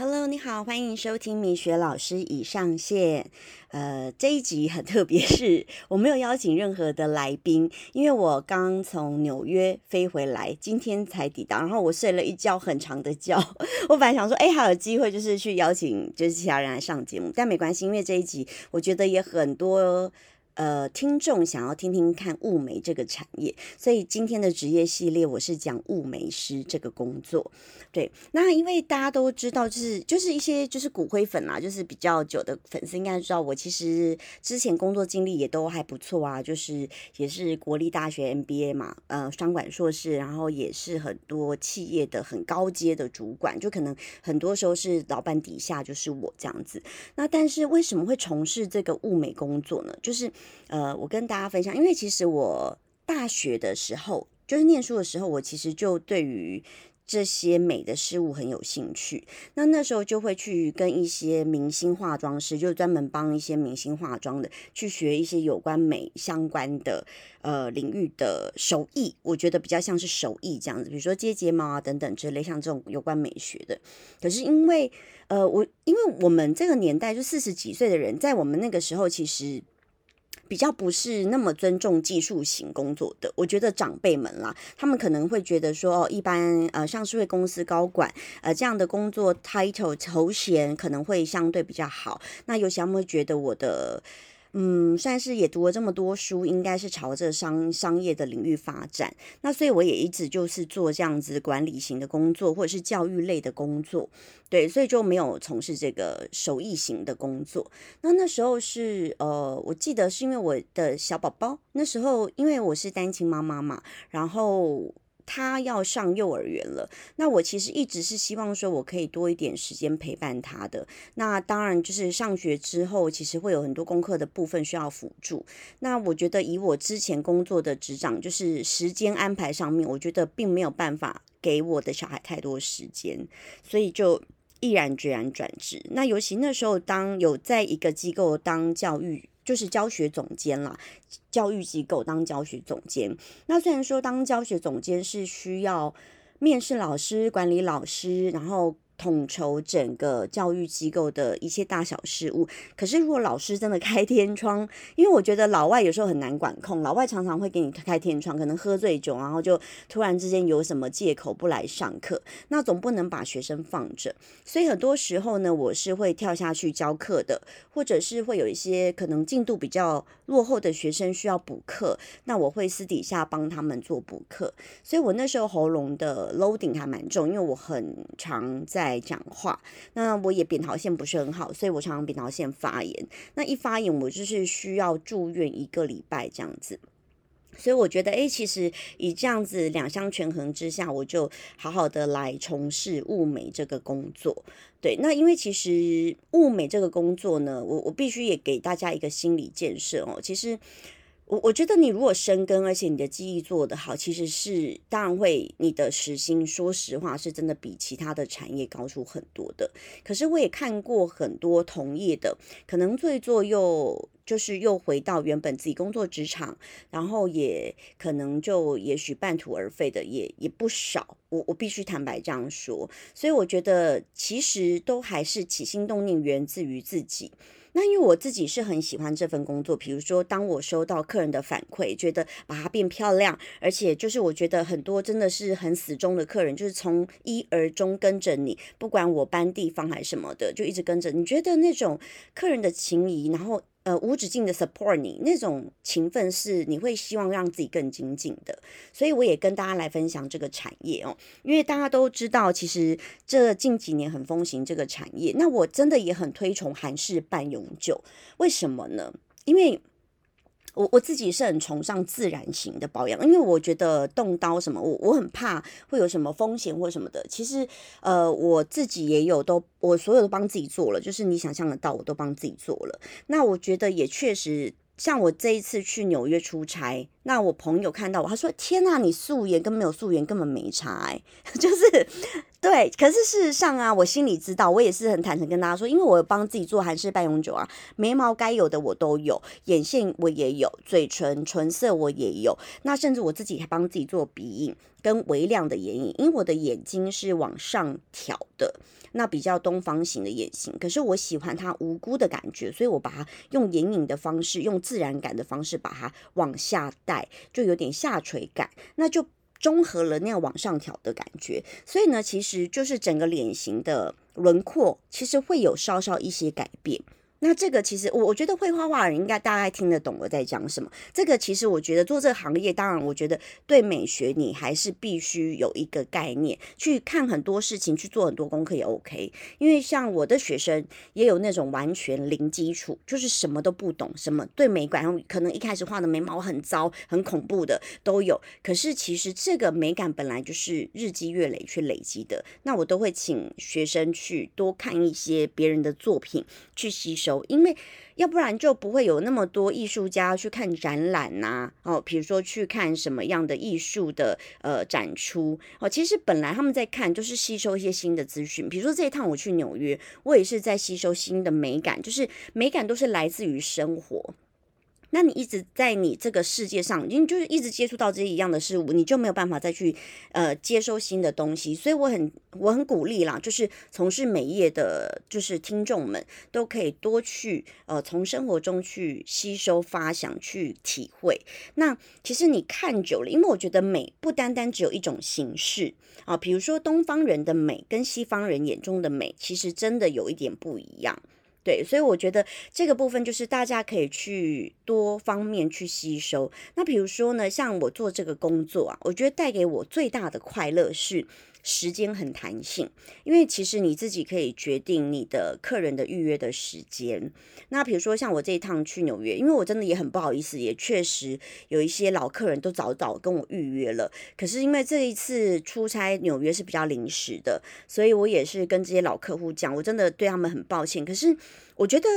Hello，你好，欢迎收听米雪老师已上线。呃，这一集很特别，是我没有邀请任何的来宾，因为我刚从纽约飞回来，今天才抵达，然后我睡了一觉很长的觉。我本来想说，哎，还有机会就是去邀请就是其他人来上节目，但没关系，因为这一集我觉得也很多。呃，听众想要听听看雾眉这个产业，所以今天的职业系列我是讲雾眉师这个工作。对，那因为大家都知道，就是就是一些就是骨灰粉啦，就是比较久的粉丝应该知道，我其实之前工作经历也都还不错啊，就是也是国立大学 MBA 嘛，呃，商管硕士，然后也是很多企业的很高阶的主管，就可能很多时候是老板底下就是我这样子。那但是为什么会从事这个物美工作呢？就是呃，我跟大家分享，因为其实我大学的时候，就是念书的时候，我其实就对于这些美的事物很有兴趣。那那时候就会去跟一些明星化妆师，就专门帮一些明星化妆的，去学一些有关美相关的呃领域的手艺。我觉得比较像是手艺这样子，比如说接睫毛啊等等之类，像这种有关美学的。可是因为呃，我因为我们这个年代就四十几岁的人，在我们那个时候其实。比较不是那么尊重技术型工作的，我觉得长辈们啦，他们可能会觉得说，哦，一般呃上市会公司高管呃这样的工作 title 头衔可能会相对比较好。那有些他们会觉得我的。嗯，算是也读了这么多书，应该是朝着商商业的领域发展。那所以我也一直就是做这样子管理型的工作，或者是教育类的工作。对，所以就没有从事这个手艺型的工作。那那时候是呃，我记得是因为我的小宝宝，那时候因为我是单亲妈妈嘛，然后。他要上幼儿园了，那我其实一直是希望说，我可以多一点时间陪伴他的。那当然就是上学之后，其实会有很多功课的部分需要辅助。那我觉得以我之前工作的职掌，就是时间安排上面，我觉得并没有办法给我的小孩太多时间，所以就毅然决然转职。那尤其那时候，当有在一个机构当教育。就是教学总监啦，教育机构当教学总监。那虽然说当教学总监是需要面试老师、管理老师，然后。统筹整个教育机构的一些大小事务。可是，如果老师真的开天窗，因为我觉得老外有时候很难管控，老外常常会给你开天窗，可能喝醉酒，然后就突然之间有什么借口不来上课，那总不能把学生放着。所以很多时候呢，我是会跳下去教课的，或者是会有一些可能进度比较落后的学生需要补课，那我会私底下帮他们做补课。所以我那时候喉咙的 loading 还蛮重，因为我很常在。来讲话，那我也扁桃腺不是很好，所以我常常扁桃腺发炎。那一发炎，我就是需要住院一个礼拜这样子。所以我觉得，哎，其实以这样子两相权衡之下，我就好好的来从事物美这个工作。对，那因为其实物美这个工作呢，我我必须也给大家一个心理建设哦，其实。我我觉得你如果深耕，而且你的记忆做得好，其实是当然会你的时薪，说实话是真的比其他的产业高出很多的。可是我也看过很多同业的，可能最做又就是又回到原本自己工作职场，然后也可能就也许半途而废的也也不少。我我必须坦白这样说，所以我觉得其实都还是起心动念源自于自己。那因为我自己是很喜欢这份工作，比如说当我收到客人的反馈，觉得把它变漂亮，而且就是我觉得很多真的是很死忠的客人，就是从一而终跟着你，不管我搬地方还是什么的，就一直跟着。你觉得那种客人的情谊，然后。呃，无止境的 support 你那种情分是你会希望让自己更精进的，所以我也跟大家来分享这个产业哦，因为大家都知道，其实这近几年很风行这个产业，那我真的也很推崇韩式半永久，为什么呢？因为。我我自己是很崇尚自然型的保养，因为我觉得动刀什么，我我很怕会有什么风险或什么的。其实，呃，我自己也有都，我所有都帮自己做了，就是你想象得到，我都帮自己做了。那我觉得也确实，像我这一次去纽约出差，那我朋友看到我，他说：“天呐，你素颜跟没有素颜根本没差。”，就是对，可是事实上啊，我心里知道，我也是很坦诚跟大家说，因为我帮自己做韩式半永久啊，眉毛该有的我都有，眼线我也有，嘴唇唇色我也有，那甚至我自己还帮自己做鼻影跟微亮的眼影，因为我的眼睛是往上挑的，那比较东方型的眼型，可是我喜欢它无辜的感觉，所以我把它用眼影的方式，用自然感的方式把它往下带，就有点下垂感，那就。中和了那样往上挑的感觉，所以呢，其实就是整个脸型的轮廓，其实会有稍稍一些改变。那这个其实我我觉得会画画的人应该大概听得懂我在讲什么。这个其实我觉得做这个行业，当然我觉得对美学你还是必须有一个概念，去看很多事情，去做很多功课也 OK。因为像我的学生也有那种完全零基础，就是什么都不懂，什么对美感，可能一开始画的眉毛很糟、很恐怖的都有。可是其实这个美感本来就是日积月累去累积的。那我都会请学生去多看一些别人的作品，去吸收。因为要不然就不会有那么多艺术家去看展览呐，哦，比如说去看什么样的艺术的呃展出哦，其实本来他们在看就是吸收一些新的资讯，比如说这一趟我去纽约，我也是在吸收新的美感，就是美感都是来自于生活。那你一直在你这个世界上，你就是一直接触到这些一样的事物，你就没有办法再去呃接收新的东西。所以我很我很鼓励啦，就是从事美业的，就是听众们都可以多去呃从生活中去吸收、发想、去体会。那其实你看久了，因为我觉得美不单单只有一种形式啊，比如说东方人的美跟西方人眼中的美，其实真的有一点不一样。对，所以我觉得这个部分就是大家可以去多方面去吸收。那比如说呢，像我做这个工作啊，我觉得带给我最大的快乐是。时间很弹性，因为其实你自己可以决定你的客人的预约的时间。那比如说像我这一趟去纽约，因为我真的也很不好意思，也确实有一些老客人都早早跟我预约了。可是因为这一次出差纽约是比较临时的，所以我也是跟这些老客户讲，我真的对他们很抱歉。可是我觉得。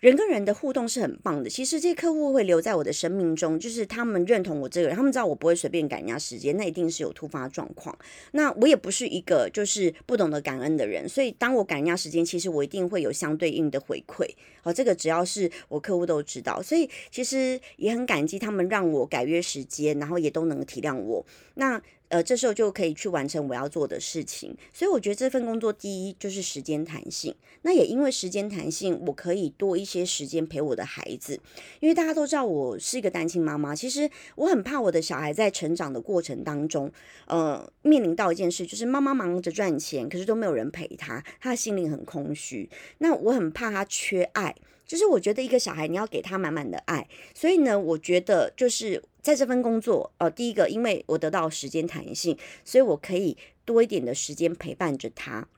人跟人的互动是很棒的。其实这些客户会留在我的生命中，就是他们认同我这个人，他们知道我不会随便赶人家时间，那一定是有突发状况。那我也不是一个就是不懂得感恩的人，所以当我赶人家时间，其实我一定会有相对应的回馈。好，这个只要是我客户都知道，所以其实也很感激他们让我改约时间，然后也都能体谅我。那。呃，这时候就可以去完成我要做的事情，所以我觉得这份工作第一就是时间弹性。那也因为时间弹性，我可以多一些时间陪我的孩子。因为大家都知道我是一个单亲妈妈，其实我很怕我的小孩在成长的过程当中，呃，面临到一件事，就是妈妈忙着赚钱，可是都没有人陪他，他的心灵很空虚。那我很怕他缺爱。就是我觉得一个小孩你要给他满满的爱，所以呢，我觉得就是在这份工作，呃，第一个，因为我得到时间弹性，所以我可以多一点的时间陪伴着他，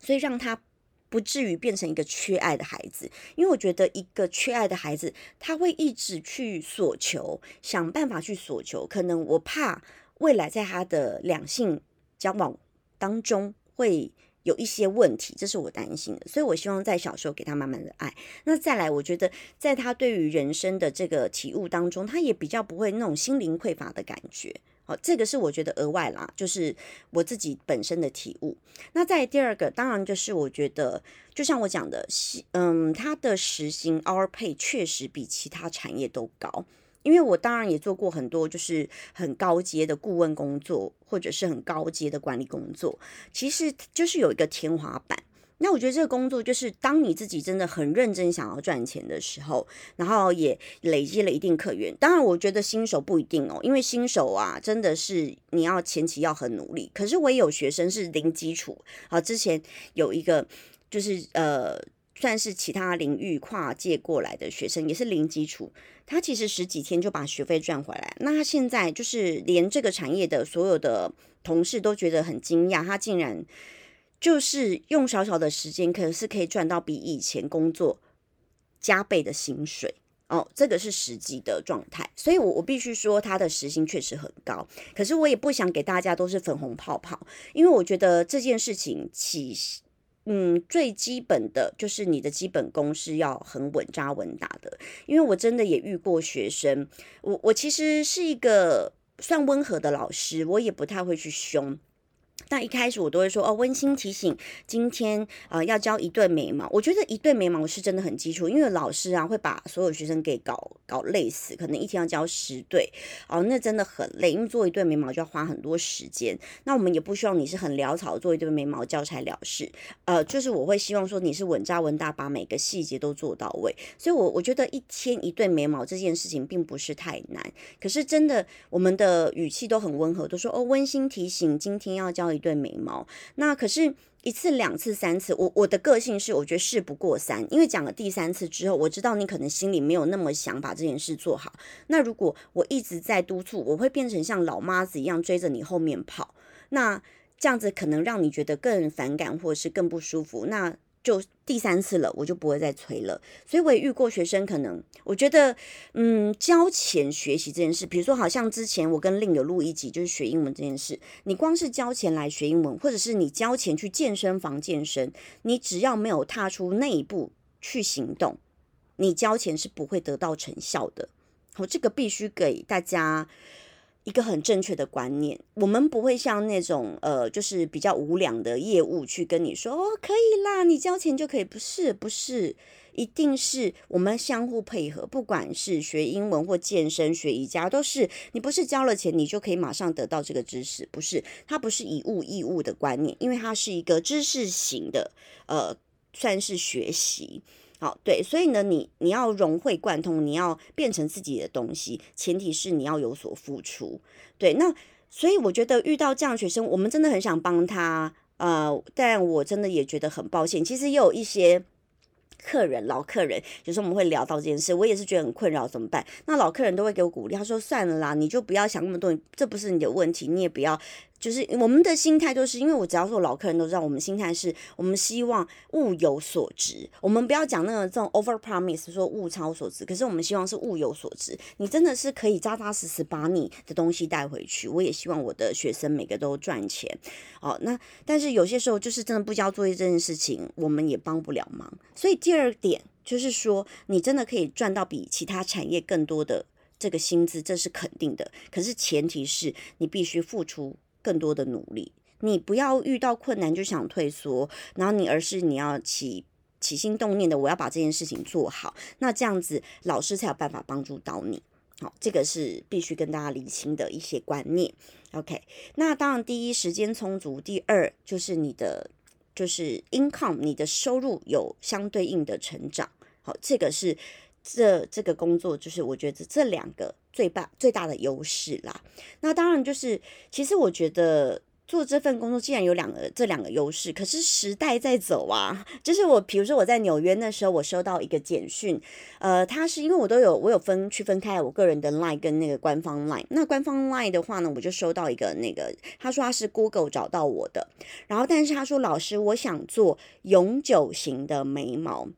所以让他不至于变成一个缺爱的孩子。因为我觉得一个缺爱的孩子，他会一直去索求，想办法去索求，可能我怕未来在他的两性交往当中会。有一些问题，这是我担心的，所以我希望在小时候给他慢慢的爱。那再来，我觉得在他对于人生的这个体悟当中，他也比较不会那种心灵匮乏的感觉。好，这个是我觉得额外啦，就是我自己本身的体悟。那在第二个，当然就是我觉得，就像我讲的，嗯，他的时薪 our pay 确实比其他产业都高。因为我当然也做过很多，就是很高阶的顾问工作，或者是很高阶的管理工作，其实就是有一个天花板。那我觉得这个工作就是，当你自己真的很认真想要赚钱的时候，然后也累积了一定客源。当然，我觉得新手不一定哦，因为新手啊，真的是你要前期要很努力。可是我也有学生是零基础，好，之前有一个就是呃。算是其他领域跨界过来的学生，也是零基础。他其实十几天就把学费赚回来。那他现在就是连这个产业的所有的同事都觉得很惊讶，他竟然就是用少少的时间，可是可以赚到比以前工作加倍的薪水哦。这个是实际的状态，所以我我必须说他的时薪确实很高。可是我也不想给大家都是粉红泡泡，因为我觉得这件事情起。嗯，最基本的就是你的基本功是要很稳扎稳打的，因为我真的也遇过学生，我我其实是一个算温和的老师，我也不太会去凶。那一开始我都会说哦，温馨提醒，今天呃要教一对眉毛。我觉得一对眉毛是真的很基础，因为老师啊会把所有学生给搞搞累死，可能一天要教十对哦，那真的很累，因为做一对眉毛就要花很多时间。那我们也不希望你是很潦草做一对眉毛交差了事，呃，就是我会希望说你是稳扎稳打，把每个细节都做到位。所以，我我觉得一天一对眉毛这件事情并不是太难。可是真的，我们的语气都很温和，都说哦，温馨提醒，今天要教一。对眉毛，那可是一次、两次、三次，我我的个性是，我觉得事不过三，因为讲了第三次之后，我知道你可能心里没有那么想把这件事做好。那如果我一直在督促，我会变成像老妈子一样追着你后面跑，那这样子可能让你觉得更反感，或者是更不舒服。那就第三次了，我就不会再催了。所以我也遇过学生，可能我觉得，嗯，交钱学习这件事，比如说，好像之前我跟另有录一集，就是学英文这件事。你光是交钱来学英文，或者是你交钱去健身房健身，你只要没有踏出那一步去行动，你交钱是不会得到成效的。好，这个必须给大家。一个很正确的观念，我们不会像那种呃，就是比较无良的业务去跟你说哦，可以啦，你交钱就可以，不是不是，一定是我们相互配合，不管是学英文或健身、学瑜伽，都是你不是交了钱，你就可以马上得到这个知识，不是，它不是以物易物的观念，因为它是一个知识型的，呃，算是学习。好，对，所以呢，你你要融会贯通，你要变成自己的东西，前提是你要有所付出。对，那所以我觉得遇到这样学生，我们真的很想帮他，呃，但我真的也觉得很抱歉。其实也有一些客人，老客人，有时候我们会聊到这件事，我也是觉得很困扰，怎么办？那老客人都会给我鼓励，他说：“算了啦，你就不要想那么多，这不是你的问题，你也不要。”就是我们的心态都是，因为我只要说老客人都知道，我们心态是我们希望物有所值。我们不要讲那个这种 over promise 说物超所值，可是我们希望是物有所值。你真的是可以扎扎实实把你的东西带回去。我也希望我的学生每个都赚钱。哦，那但是有些时候就是真的不交作业这件事情，我们也帮不了忙。所以第二点就是说，你真的可以赚到比其他产业更多的这个薪资，这是肯定的。可是前提是你必须付出。更多的努力，你不要遇到困难就想退缩，然后你而是你要起起心动念的，我要把这件事情做好，那这样子老师才有办法帮助到你。好，这个是必须跟大家理清的一些观念。OK，那当然第一时间充足，第二就是你的就是 income，你的收入有相对应的成长。好，这个是这这个工作就是我觉得这两个。最大最大的优势啦，那当然就是，其实我觉得做这份工作既然有两个这两个优势，可是时代在走啊。就是我，比如说我在纽约那时候，我收到一个简讯，呃，他是因为我都有我有分区分开我个人的 line 跟那个官方 line。那官方 line 的话呢，我就收到一个那个，他说他是 Google 找到我的，然后但是他说老师，我想做永久型的眉毛。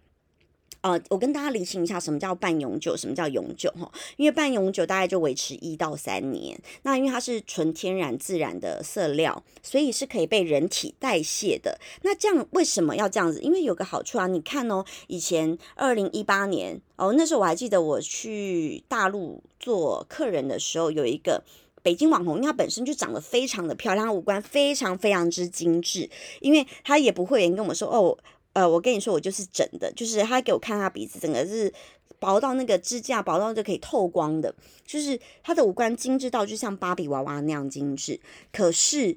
呃，我跟大家理清一下，什么叫半永久，什么叫永久哈？因为半永久大概就维持一到三年，那因为它是纯天然自然的色料，所以是可以被人体代谢的。那这样为什么要这样子？因为有个好处啊，你看哦，以前二零一八年哦，那时候我还记得我去大陆做客人的时候，有一个北京网红，因为她本身就长得非常的漂亮，五官非常非常之精致，因为她也不会跟我们说哦。呃，我跟你说，我就是整的，就是他给我看他鼻子，整个是薄到那个支架，薄到就可以透光的，就是他的五官精致到就像芭比娃娃那样精致。可是，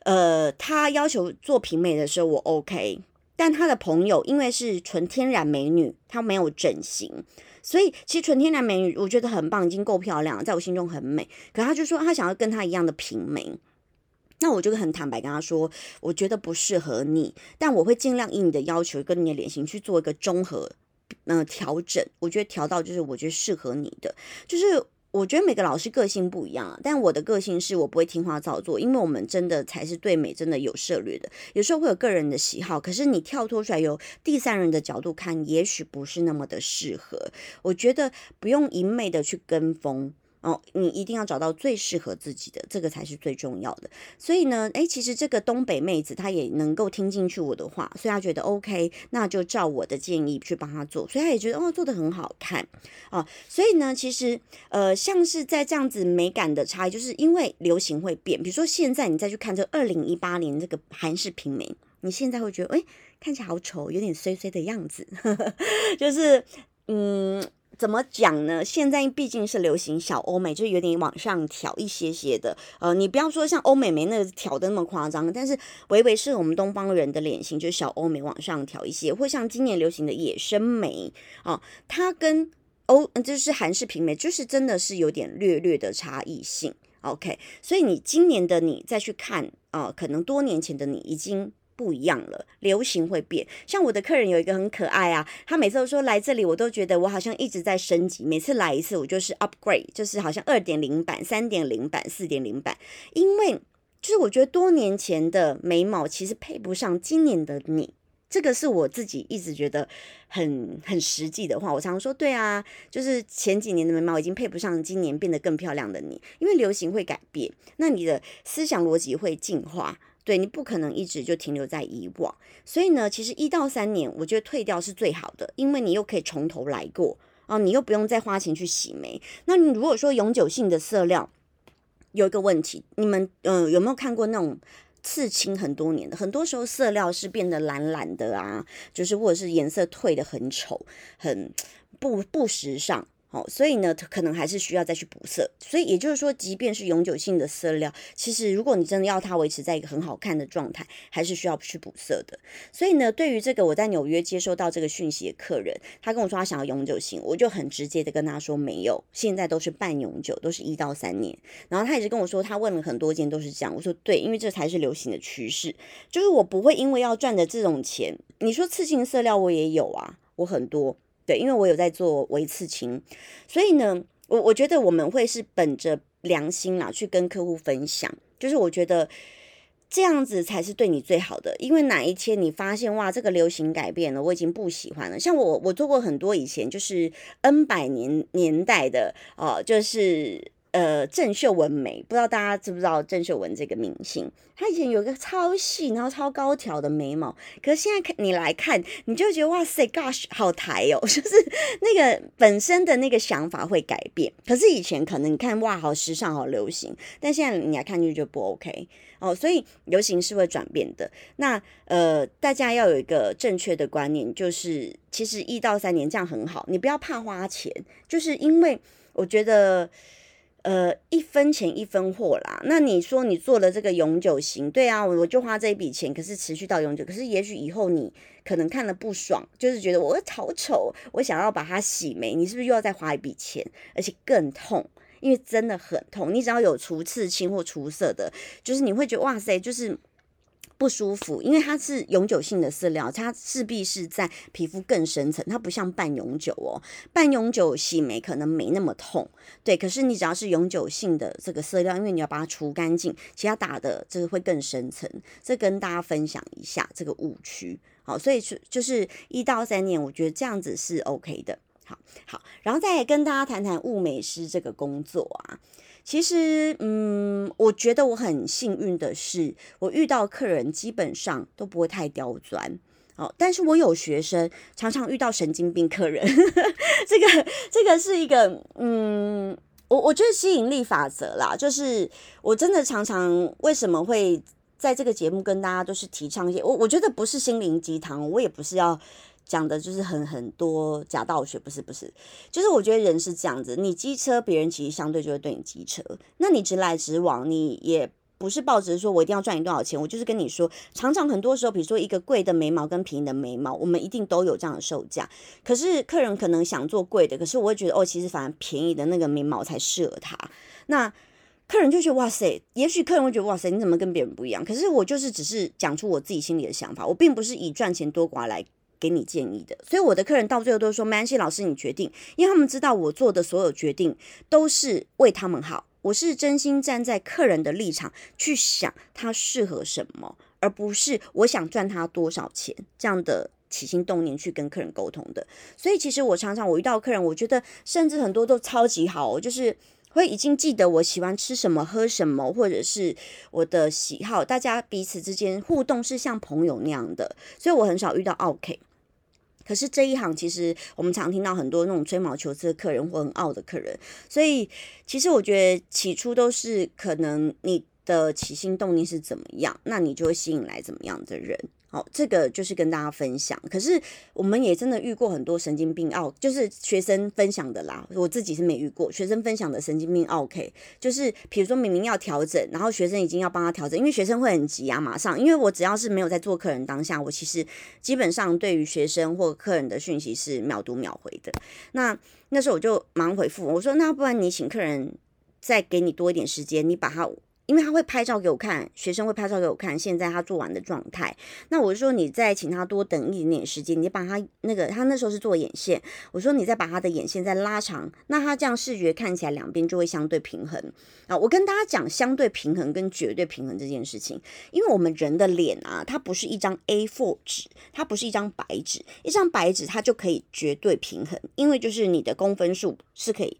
呃，他要求做平美的时候，我 OK，但他的朋友因为是纯天然美女，她没有整形，所以其实纯天然美女我觉得很棒，已经够漂亮了，在我心中很美。可他就说他想要跟他一样的平美。那我就很坦白跟他说，我觉得不适合你，但我会尽量以你的要求跟你的脸型去做一个综合，嗯，调整。我觉得调到就是我觉得适合你的，就是我觉得每个老师个性不一样，但我的个性是我不会听话照做，因为我们真的才是对美真的有涉略的。有时候会有个人的喜好，可是你跳脱出来由第三人的角度看，也许不是那么的适合。我觉得不用一昧的去跟风。哦，你一定要找到最适合自己的，这个才是最重要的。所以呢，诶，其实这个东北妹子她也能够听进去我的话，所以她觉得 OK，那就照我的建议去帮她做，所以她也觉得哦，做的很好看啊。所以呢，其实呃，像是在这样子美感的差异，就是因为流行会变。比如说现在你再去看这二零一八年这个韩式平眉，你现在会觉得诶，看起来好丑，有点衰衰的样子，就是嗯。怎么讲呢？现在毕竟是流行小欧美，就有点往上挑一些些的。呃，你不要说像欧美眉那个挑的那么夸张，但是微微是我们东方人的脸型，就是小欧美往上挑一些，或像今年流行的野生眉哦，它跟欧就是韩式平眉，就是真的是有点略略的差异性。OK，所以你今年的你再去看啊，可能多年前的你已经。不一样了，流行会变。像我的客人有一个很可爱啊，他每次都说来这里，我都觉得我好像一直在升级。每次来一次，我就是 upgrade，就是好像二点零版、三点零版、四点零版。因为就是我觉得多年前的眉毛其实配不上今年的你，这个是我自己一直觉得很很实际的话。我常常说，对啊，就是前几年的眉毛已经配不上今年变得更漂亮的你，因为流行会改变，那你的思想逻辑会进化。对你不可能一直就停留在以往，所以呢，其实一到三年，我觉得退掉是最好的，因为你又可以从头来过啊，你又不用再花钱去洗眉。那你如果说永久性的色料，有一个问题，你们嗯有没有看过那种刺青很多年的？很多时候色料是变得蓝蓝的啊，就是或者是颜色退的很丑，很不不时尚。哦，所以呢，可能还是需要再去补色。所以也就是说，即便是永久性的色料，其实如果你真的要它维持在一个很好看的状态，还是需要去补色的。所以呢，对于这个我在纽约接收到这个讯息的客人，他跟我说他想要永久性，我就很直接的跟他说没有，现在都是半永久，都是一到三年。然后他一直跟我说，他问了很多件都是这样。我说对，因为这才是流行的趋势，就是我不会因为要赚的这种钱，你说刺青色料我也有啊，我很多。对，因为我有在做微刺青，所以呢，我我觉得我们会是本着良心啦，去跟客户分享，就是我觉得这样子才是对你最好的。因为哪一天你发现哇，这个流行改变了，我已经不喜欢了。像我，我做过很多以前就是 N 百年年代的哦，就是。呃，郑秀文美，不知道大家知不知道郑秀文这个明星？她以前有一个超细，然后超高挑的眉毛，可是现在看你来看，你就觉得哇塞，gosh，好抬哦，就是那个本身的那个想法会改变。可是以前可能你看哇，好时尚，好流行，但现在你来看就觉得不 OK 哦，所以流行是会转变的。那呃，大家要有一个正确的观念，就是其实一到三年这样很好，你不要怕花钱，就是因为我觉得。呃，一分钱一分货啦。那你说你做了这个永久型，对啊，我就花这一笔钱，可是持续到永久。可是也许以后你可能看了不爽，就是觉得我好丑，我想要把它洗眉，你是不是又要再花一笔钱，而且更痛？因为真的很痛。你只要有除刺青或除色的，就是你会觉得哇塞，就是。不舒服，因为它是永久性的饲料，它势必是在皮肤更深层，它不像半永久哦。半永久洗眉可能没那么痛，对。可是你只要是永久性的这个色料，因为你要把它除干净，其他打的这个会更深层。这跟大家分享一下这个误区，好，所以是就是一到三年，我觉得这样子是 OK 的。好好，然后再跟大家谈谈物美师这个工作啊。其实，嗯，我觉得我很幸运的是，我遇到客人基本上都不会太刁钻哦。但是我有学生常常遇到神经病客人，这个这个是一个，嗯，我我觉得吸引力法则啦，就是我真的常常为什么会在这个节目跟大家都是提倡一些，我我觉得不是心灵鸡汤，我也不是要。讲的就是很很多假道学，不是不是，就是我觉得人是这样子，你机车，别人其实相对就会对你机车，那你直来直往，你也不是抱着说我一定要赚你多少钱，我就是跟你说，常常很多时候，比如说一个贵的眉毛跟便宜的眉毛，我们一定都有这样的售价，可是客人可能想做贵的，可是我会觉得哦，其实反而便宜的那个眉毛才适合他，那客人就觉得哇塞，也许客人会觉得哇塞，你怎么跟别人不一样？可是我就是只是讲出我自己心里的想法，我并不是以赚钱多寡来。给你建议的，所以我的客人到最后都说：“没关系，老师你决定。”因为他们知道我做的所有决定都是为他们好，我是真心站在客人的立场去想他适合什么，而不是我想赚他多少钱这样的起心动念去跟客人沟通的。所以其实我常常我遇到客人，我觉得甚至很多都超级好，就是。会已经记得我喜欢吃什么、喝什么，或者是我的喜好，大家彼此之间互动是像朋友那样的，所以我很少遇到 OK。可是这一行其实我们常听到很多那种吹毛求疵的客人或很傲的客人，所以其实我觉得起初都是可能你的起心动念是怎么样，那你就会吸引来怎么样的人。哦，这个就是跟大家分享。可是我们也真的遇过很多神经病哦，就是学生分享的啦。我自己是没遇过学生分享的神经病。OK，就是比如说明明要调整，然后学生已经要帮他调整，因为学生会很急啊，马上。因为我只要是没有在做客人当下，我其实基本上对于学生或客人的讯息是秒读秒回的。那那时候我就忙回复我说，那不然你请客人再给你多一点时间，你把他。因为他会拍照给我看，学生会拍照给我看，现在他做完的状态。那我就说，你再请他多等一点点时间，你把他那个，他那时候是做眼线，我说你再把他的眼线再拉长，那他这样视觉看起来两边就会相对平衡啊。我跟大家讲相对平衡跟绝对平衡这件事情，因为我们人的脸啊，它不是一张 A4 纸，它不是一张白纸，一张白纸它就可以绝对平衡，因为就是你的公分数是可以。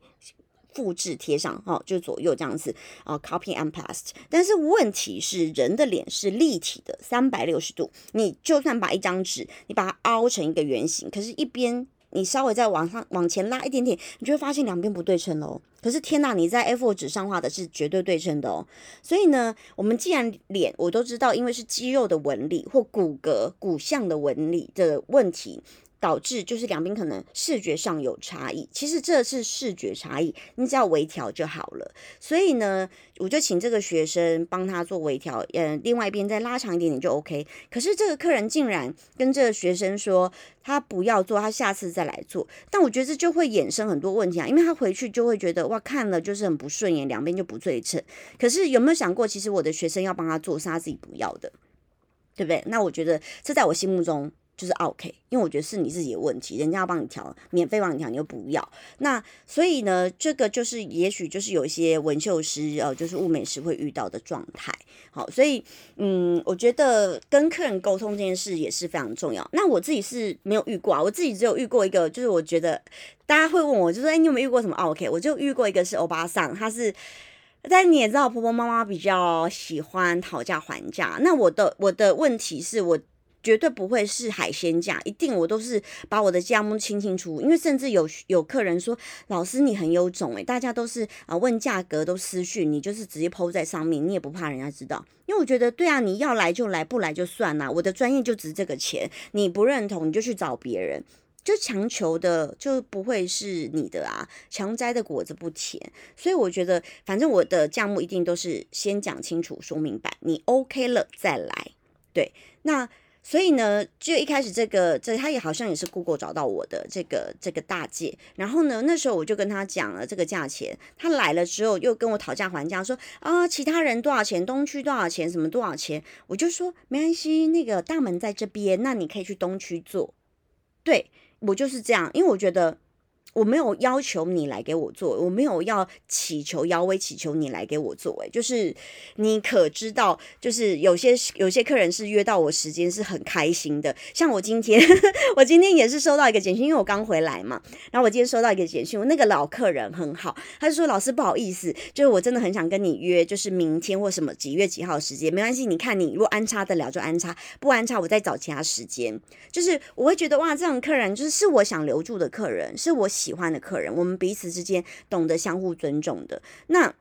复制贴上，哈，就左右这样子啊，copy and paste。但是问题是，人的脸是立体的，三百六十度。你就算把一张纸，你把它凹成一个圆形，可是，一边你稍微再往上往前拉一点点，你就会发现两边不对称喽。可是天呐，你在 A4 纸上画的是绝对对称的哦。所以呢，我们既然脸我都知道，因为是肌肉的纹理或骨骼骨相的纹理的问题。导致就是两边可能视觉上有差异，其实这是视觉差异，你只要微调就好了。所以呢，我就请这个学生帮他做微调，嗯，另外一边再拉长一点点就 OK。可是这个客人竟然跟这个学生说，他不要做，他下次再来做。但我觉得这就会衍生很多问题啊，因为他回去就会觉得哇，看了就是很不顺眼，两边就不对称。可是有没有想过，其实我的学生要帮他做是他自己不要的，对不对？那我觉得这在我心目中。就是 OK，因为我觉得是你自己的问题，人家要帮你调，免费帮你调，你又不要。那所以呢，这个就是也许就是有一些纹绣师呃，就是物美师会遇到的状态。好，所以嗯，我觉得跟客人沟通这件事也是非常重要。那我自己是没有遇过啊，我自己只有遇过一个，就是我觉得大家会问我，就说哎，你有没有遇过什么 OK？我就遇过一个是欧巴桑，他是，但你也知道，婆婆妈妈比较喜欢讨价还价。那我的我的问题是我。绝对不会是海鲜价，一定我都是把我的价目清清楚。因为甚至有有客人说：“老师你很有种诶，大家都是啊问价格都私讯，你就是直接抛在上面，你也不怕人家知道。”因为我觉得对啊，你要来就来，不来就算啦。我的专业就值这个钱，你不认同你就去找别人，就强求的就不会是你的啊，强摘的果子不甜。所以我觉得，反正我的价目一定都是先讲清楚、说明白，你 OK 了再来。对，那。所以呢，就一开始这个，这他也好像也是 Google 找到我的这个这个大姐，然后呢，那时候我就跟他讲了这个价钱，他来了之后又跟我讨价还价，说啊，其他人多少钱，东区多少钱，什么多少钱，我就说没关系，那个大门在这边，那你可以去东区做，对我就是这样，因为我觉得。我没有要求你来给我做，我没有要祈求、邀威祈求你来给我做。哎，就是你可知道，就是有些有些客人是约到我时间是很开心的。像我今天，我今天也是收到一个简讯，因为我刚回来嘛。然后我今天收到一个简讯，那个老客人很好，他就说：“老师不好意思，就是我真的很想跟你约，就是明天或什么几月几号时间，没关系。你看你如果安插得了就安插，不安插我再找其他时间。就是我会觉得哇，这种客人就是是我想留住的客人，是我。喜欢的客人，我们彼此之间懂得相互尊重的，那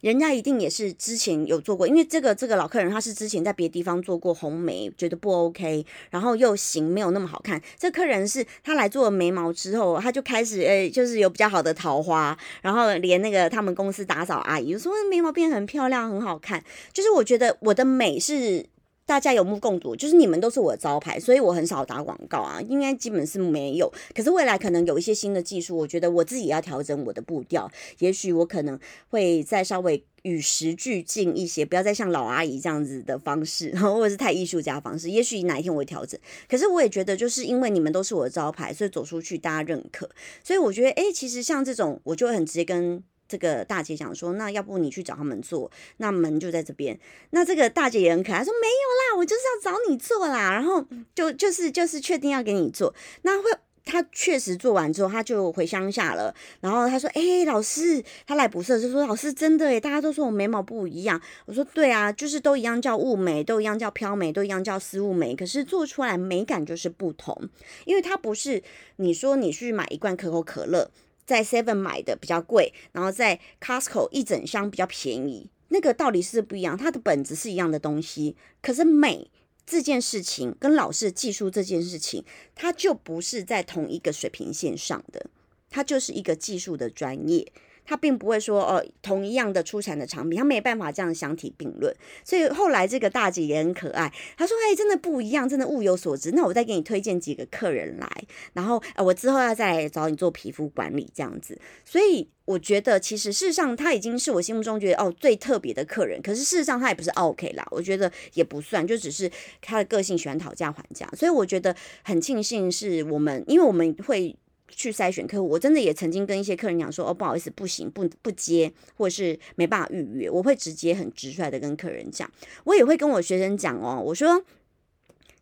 人家一定也是之前有做过，因为这个这个老客人他是之前在别的地方做过红眉，觉得不 OK，然后又型没有那么好看。这客人是他来做眉毛之后，他就开始诶，就是有比较好的桃花，然后连那个他们公司打扫阿姨说眉毛变很漂亮，很好看。就是我觉得我的美是。大家有目共睹，就是你们都是我的招牌，所以我很少打广告啊，应该基本是没有。可是未来可能有一些新的技术，我觉得我自己要调整我的步调，也许我可能会再稍微与时俱进一些，不要再像老阿姨这样子的方式，然 后或者是太艺术家方式。也许哪一天我会调整。可是我也觉得，就是因为你们都是我的招牌，所以走出去大家认可。所以我觉得，哎，其实像这种，我就会很直接跟。这个大姐讲说，那要不你去找他们做，那门就在这边。那这个大姐也很可爱，说没有啦，我就是要找你做啦。然后就就是就是确定要给你做，那会他确实做完之后，他就回乡下了。然后他说：“哎，老师，他来补色，就说老师真的哎，大家都说我眉毛不一样。”我说：“对啊，就是都一样叫雾眉，都一样叫飘眉，都一样叫丝雾眉，可是做出来美感就是不同。因为它不是你说你去买一罐可口可乐，在 Seven 买的比较贵，然后在 Costco 一整箱比较便宜，那个道理是不一样。它的本质是一样的东西，可是美。”这件事情跟老师技术这件事情，它就不是在同一个水平线上的，它就是一个技术的专业。他并不会说，哦，同一样的出产的产品，他没办法这样相提并论。所以后来这个大姐也很可爱，她说，哎，真的不一样，真的物有所值。那我再给你推荐几个客人来，然后，呃，我之后要再来找你做皮肤管理这样子。所以我觉得，其实事实上他已经是我心目中觉得哦最特别的客人。可是事实上他也不是 OK 啦，我觉得也不算，就只是他的个性喜欢讨价还价。所以我觉得很庆幸是我们，因为我们会。去筛选客户，我真的也曾经跟一些客人讲说，哦，不好意思，不行，不不接，或者是没办法预约，我会直接很直率的跟客人讲，我也会跟我学生讲哦，我说。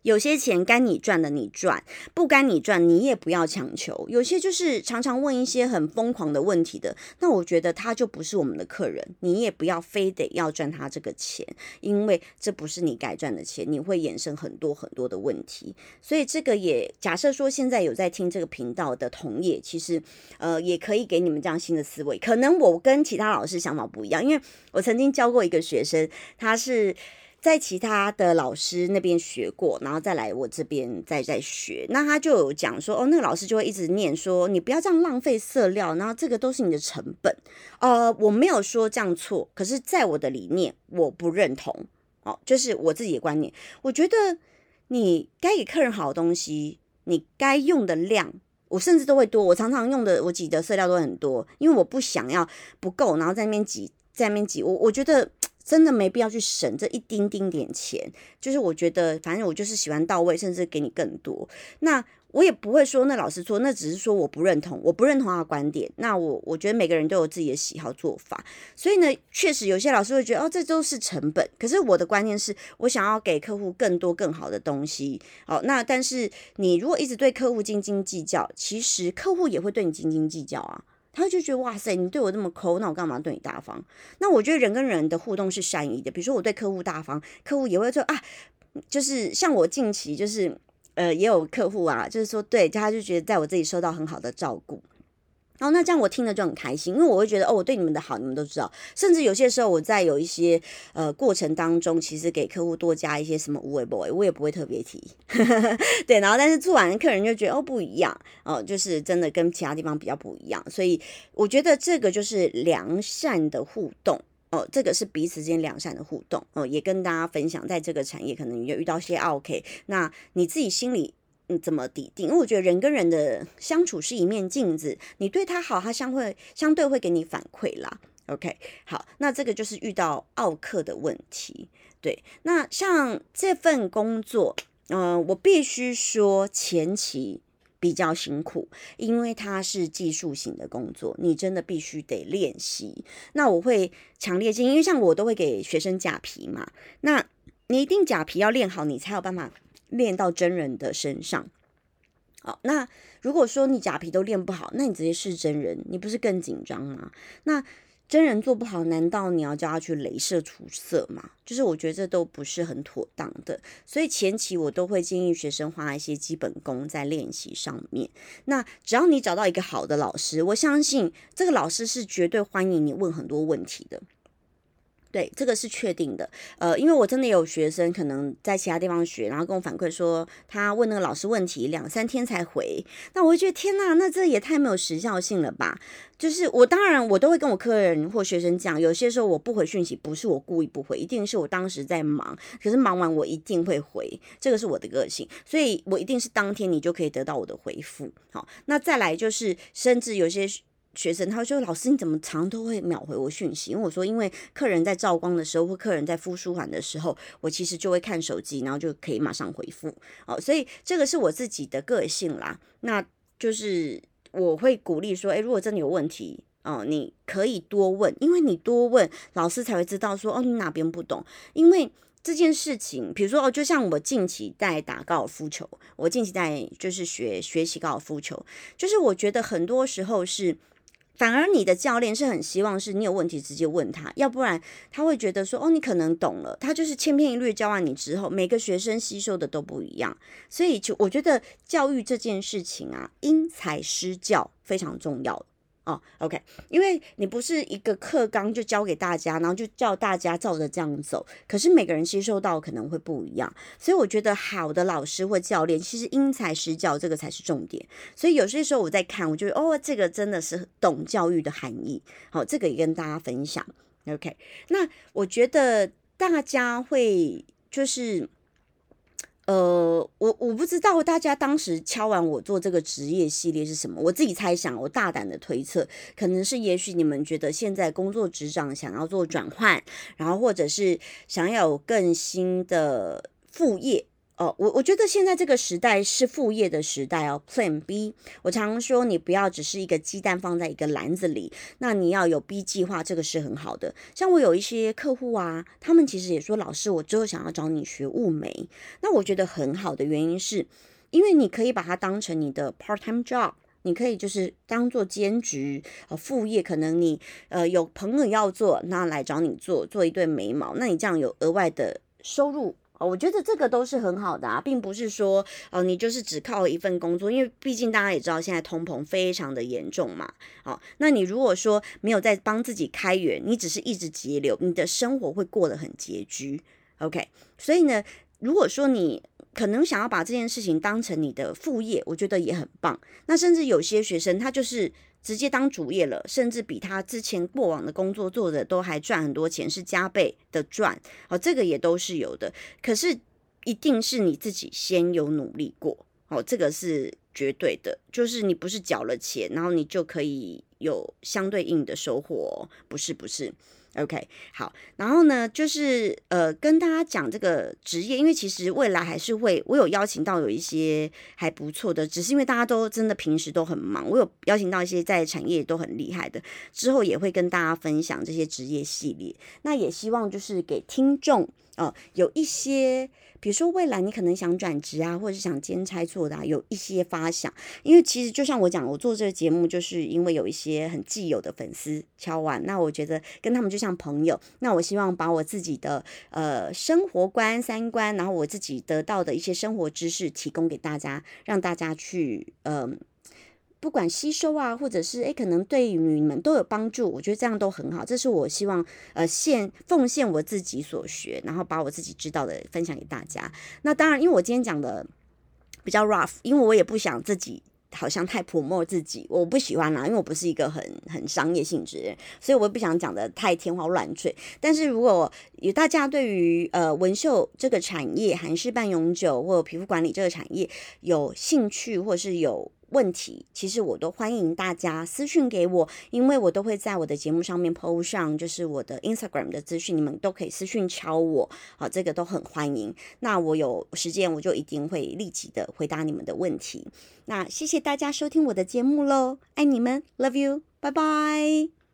有些钱该你赚的你赚，不该你赚你也不要强求。有些就是常常问一些很疯狂的问题的，那我觉得他就不是我们的客人，你也不要非得要赚他这个钱，因为这不是你该赚的钱，你会衍生很多很多的问题。所以这个也假设说现在有在听这个频道的同业，其实呃也可以给你们这样新的思维。可能我跟其他老师想法不一样，因为我曾经教过一个学生，他是。在其他的老师那边学过，然后再来我这边再再学，那他就有讲说，哦，那个老师就会一直念说，你不要这样浪费色料，然后这个都是你的成本。呃，我没有说这样错，可是在我的理念，我不认同。哦，就是我自己的观念，我觉得你该给客人好的东西，你该用的量，我甚至都会多。我常常用的，我挤的色料都很多，因为我不想要不够，然后在那边挤，在那边挤，我我觉得。真的没必要去省这一丁丁点钱，就是我觉得，反正我就是喜欢到位，甚至给你更多。那我也不会说那老师错，那只是说我不认同，我不认同他的观点。那我我觉得每个人都有自己的喜好做法，所以呢，确实有些老师会觉得哦，这都是成本。可是我的观念是我想要给客户更多更好的东西。哦，那但是你如果一直对客户斤斤计较，其实客户也会对你斤斤计较啊。他就觉得哇塞，你对我这么抠，那我干嘛对你大方？那我觉得人跟人的互动是善意的，比如说我对客户大方，客户也会说啊，就是像我近期就是呃也有客户啊，就是说对，他就觉得在我这里受到很好的照顾。然后那这样我听了就很开心，因为我会觉得哦，我对你们的好你们都知道，甚至有些时候我在有一些呃过程当中，其实给客户多加一些什么无为 boy，我也不会特别提，对。然后但是做完客人就觉得哦不一样哦，就是真的跟其他地方比较不一样，所以我觉得这个就是良善的互动哦，这个是彼此之间良善的互动哦，也跟大家分享，在这个产业可能你就遇到些 OK，那你自己心里。嗯，怎么抵定？因为我觉得人跟人的相处是一面镜子，你对他好，他相会相对会给你反馈啦。OK，好，那这个就是遇到奥克的问题。对，那像这份工作，嗯，我必须说前期比较辛苦，因为它是技术型的工作，你真的必须得练习。那我会强烈建议，因为像我都会给学生假皮嘛，那你一定假皮要练好，你才有办法。练到真人的身上，好，那如果说你假皮都练不好，那你直接试真人，你不是更紧张吗？那真人做不好，难道你要叫他去镭射出色吗？就是我觉得这都不是很妥当的，所以前期我都会建议学生花一些基本功在练习上面。那只要你找到一个好的老师，我相信这个老师是绝对欢迎你问很多问题的。对，这个是确定的。呃，因为我真的有学生可能在其他地方学，然后跟我反馈说，他问那个老师问题两三天才回。那我会觉得天呐，那这也太没有时效性了吧？就是我当然我都会跟我客人或学生讲，有些时候我不回讯息，不是我故意不回，一定是我当时在忙。可是忙完我一定会回，这个是我的个性，所以我一定是当天你就可以得到我的回复。好，那再来就是，甚至有些。学生他说：“老师，你怎么常都会秒回我讯息？”因为我说，因为客人在照光的时候，或客人在敷舒缓的时候，我其实就会看手机，然后就可以马上回复。哦，所以这个是我自己的个性啦。那就是我会鼓励说：“诶，如果真的有问题，哦，你可以多问，因为你多问，老师才会知道说，哦，你哪边不懂。因为这件事情，比如说哦，就像我近期在打高尔夫球，我近期在就是学学习高尔夫球，就是我觉得很多时候是，反而你的教练是很希望是你有问题直接问他，要不然他会觉得说哦，你可能懂了，他就是千篇一律教完你之后，每个学生吸收的都不一样，所以就我觉得教育这件事情啊，因材施教非常重要。哦，OK，因为你不是一个课纲就教给大家，然后就叫大家照着这样走，可是每个人吸收到可能会不一样，所以我觉得好的老师或教练其实因材施教，这个才是重点。所以有些时候我在看，我觉得哦，这个真的是懂教育的含义。好，这个也跟大家分享。OK，那我觉得大家会就是。呃，我我不知道大家当时敲完我做这个职业系列是什么，我自己猜想，我大胆的推测，可能是也许你们觉得现在工作职掌想要做转换，然后或者是想要有更新的副业。哦，我我觉得现在这个时代是副业的时代哦。Plan B，我常说你不要只是一个鸡蛋放在一个篮子里，那你要有 B 计划，这个是很好的。像我有一些客户啊，他们其实也说，老师，我之后想要找你学物美，那我觉得很好的原因是，因为你可以把它当成你的 part time job，你可以就是当做兼职呃副业，可能你呃有朋友要做，那来找你做做一对眉毛，那你这样有额外的收入。哦，我觉得这个都是很好的啊，并不是说，哦，你就是只靠一份工作，因为毕竟大家也知道现在通膨非常的严重嘛。哦，那你如果说没有在帮自己开源，你只是一直节流，你的生活会过得很拮据。OK，所以呢，如果说你可能想要把这件事情当成你的副业，我觉得也很棒。那甚至有些学生他就是。直接当主业了，甚至比他之前过往的工作做的都还赚很多钱，是加倍的赚。哦，这个也都是有的。可是一定是你自己先有努力过，哦，这个是绝对的。就是你不是缴了钱，然后你就可以有相对应的收获，不是，不是。OK，好，然后呢，就是呃，跟大家讲这个职业，因为其实未来还是会，我有邀请到有一些还不错的，只是因为大家都真的平时都很忙，我有邀请到一些在产业都很厉害的，之后也会跟大家分享这些职业系列。那也希望就是给听众哦，有一些。比如说未来你可能想转职啊，或者是想兼差做的，有一些发想。因为其实就像我讲，我做这个节目，就是因为有一些很既有的粉丝敲完，那我觉得跟他们就像朋友。那我希望把我自己的呃生活观、三观，然后我自己得到的一些生活知识提供给大家，让大家去嗯。不管吸收啊，或者是诶，可能对于你们都有帮助，我觉得这样都很好。这是我希望呃献奉献我自己所学，然后把我自己知道的分享给大家。那当然，因为我今天讲的比较 rough，因为我也不想自己好像太泼墨自己，我不喜欢啦，因为我不是一个很很商业性质，所以我也不想讲的太天花乱坠。但是如果有大家对于呃纹绣这个产业、韩式半永久或皮肤管理这个产业有兴趣，或是有问题其实我都欢迎大家私讯给我，因为我都会在我的节目上面 PO 上，就是我的 Instagram 的资讯，你们都可以私讯敲我，好，这个都很欢迎。那我有时间我就一定会立即的回答你们的问题。那谢谢大家收听我的节目喽，爱你们，Love you，拜拜。